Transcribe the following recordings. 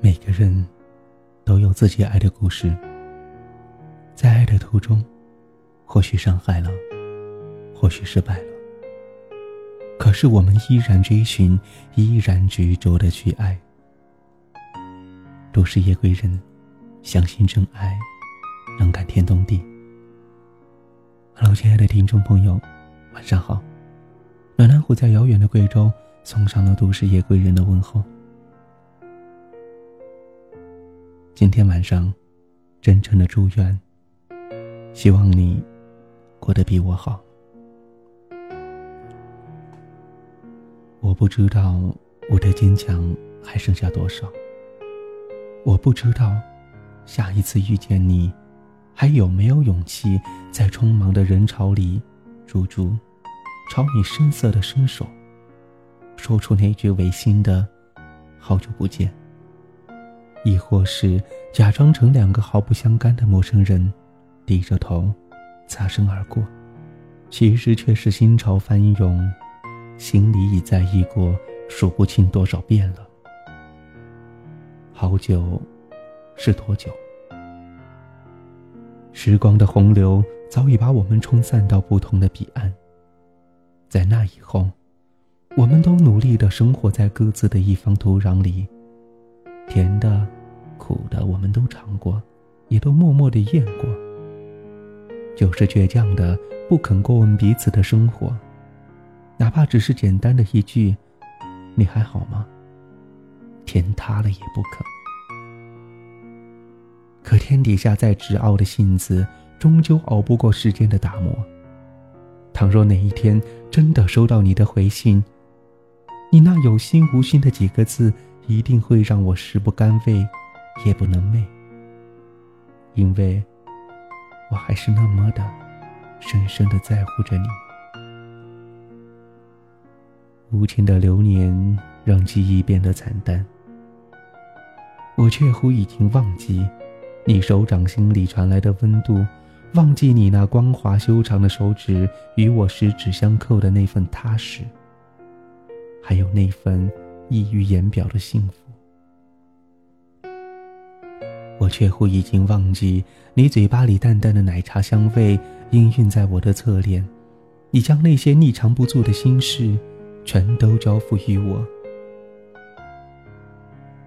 每个人都有自己爱的故事，在爱的途中，或许伤害了，或许失败了，可是我们依然追寻，依然执着的去爱。都是夜归人，相信真爱能感天动地。Hello，亲爱的听众朋友，晚上好。暖暖虎在遥远的贵州送上了都市夜归人的问候。今天晚上，真诚的祝愿。希望你过得比我好。我不知道我的坚强还剩下多少。我不知道下一次遇见你，还有没有勇气在匆忙的人潮里驻足，朝你深色的伸手，说出那句违心的“好久不见”。亦或是假装成两个毫不相干的陌生人，低着头，擦身而过，其实却是心潮翻涌，心里已在意过数不清多少遍了。好久，是多久？时光的洪流早已把我们冲散到不同的彼岸。在那以后，我们都努力的生活在各自的一方土壤里。甜的、苦的，我们都尝过，也都默默的咽过。就是倔强的不肯过问彼此的生活，哪怕只是简单的一句“你还好吗”，天塌了也不肯。可天底下再执拗的性子，终究熬不过时间的打磨。倘若哪一天真的收到你的回信，你那有心无心的几个字。一定会让我食不甘味，夜不能寐。因为，我还是那么的深深的在乎着你。无情的流年让记忆变得惨淡，我却乎已经忘记你手掌心里传来的温度，忘记你那光滑修长的手指与我十指相扣的那份踏实，还有那份。溢于言表的幸福，我却乎已经忘记你嘴巴里淡淡的奶茶香味氤氲在我的侧脸，你将那些逆藏不住的心事，全都交付于我。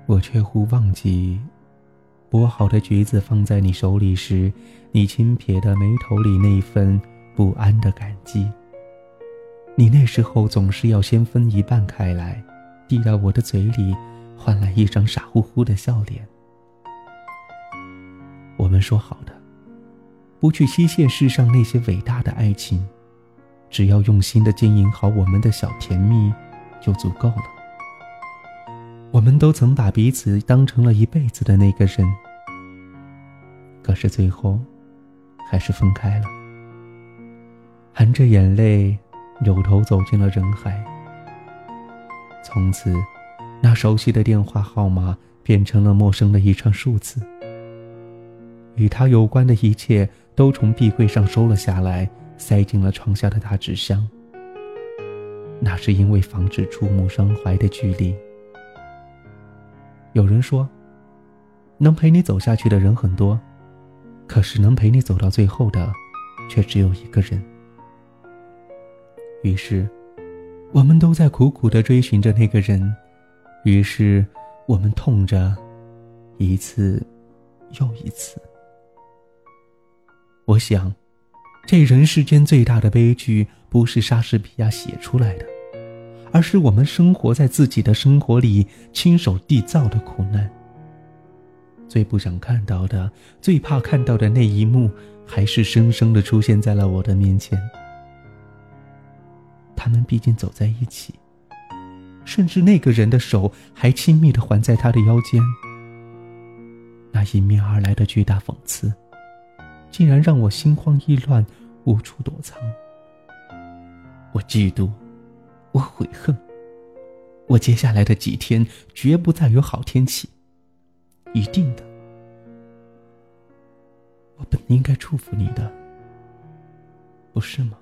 我却乎忘记，剥好的橘子放在你手里时，你轻撇的眉头里那份不安的感激。你那时候总是要先分一半开来。递到我的嘴里，换来一张傻乎乎的笑脸。我们说好的，不去欺骗世上那些伟大的爱情，只要用心的经营好我们的小甜蜜，就足够了。我们都曾把彼此当成了一辈子的那个人，可是最后，还是分开了。含着眼泪，扭头走进了人海。从此，那熟悉的电话号码变成了陌生的一串数字。与他有关的一切都从壁柜上收了下来，塞进了床下的大纸箱。那是因为防止触目伤怀的距离。有人说，能陪你走下去的人很多，可是能陪你走到最后的，却只有一个人。于是。我们都在苦苦的追寻着那个人，于是我们痛着，一次又一次。我想，这人世间最大的悲剧，不是莎士比亚写出来的，而是我们生活在自己的生活里亲手缔造的苦难。最不想看到的，最怕看到的那一幕，还是生生的出现在了我的面前。他们毕竟走在一起，甚至那个人的手还亲密的环在他的腰间。那迎面而来的巨大讽刺，竟然让我心慌意乱，无处躲藏。我嫉妒，我悔恨，我接下来的几天绝不再有好天气，一定的。我本应该祝福你的，不是吗？